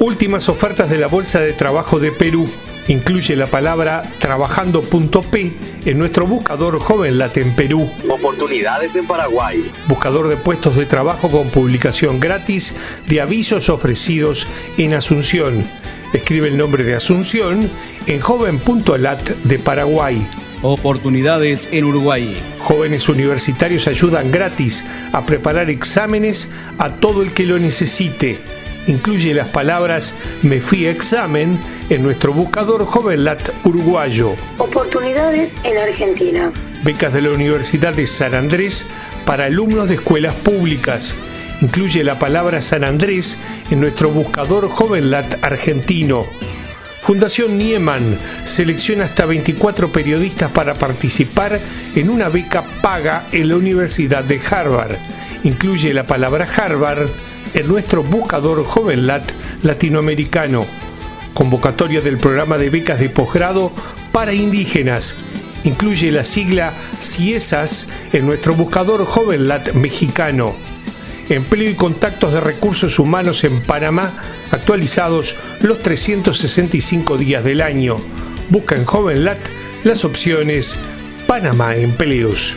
Últimas ofertas de la Bolsa de Trabajo de Perú. Incluye la palabra trabajando.p en nuestro buscador JovenLat en Perú. Oportunidades en Paraguay. Buscador de puestos de trabajo con publicación gratis de avisos ofrecidos en Asunción. Escribe el nombre de Asunción en joven.lat de Paraguay. Oportunidades en Uruguay. Jóvenes universitarios ayudan gratis a preparar exámenes a todo el que lo necesite. Incluye las palabras me fui a examen en nuestro buscador JovenLat uruguayo. Oportunidades en Argentina. Becas de la Universidad de San Andrés para alumnos de escuelas públicas. Incluye la palabra San Andrés en nuestro buscador JovenLat argentino. Fundación Nieman selecciona hasta 24 periodistas para participar en una beca paga en la Universidad de Harvard. Incluye la palabra Harvard en nuestro buscador JovenLat latinoamericano. Convocatoria del programa de becas de posgrado para indígenas. Incluye la sigla CIESAS en nuestro buscador JovenLat mexicano. Empleo y contactos de recursos humanos en Panamá actualizados los 365 días del año. Busca en JovenLat las opciones Panamá Empleos.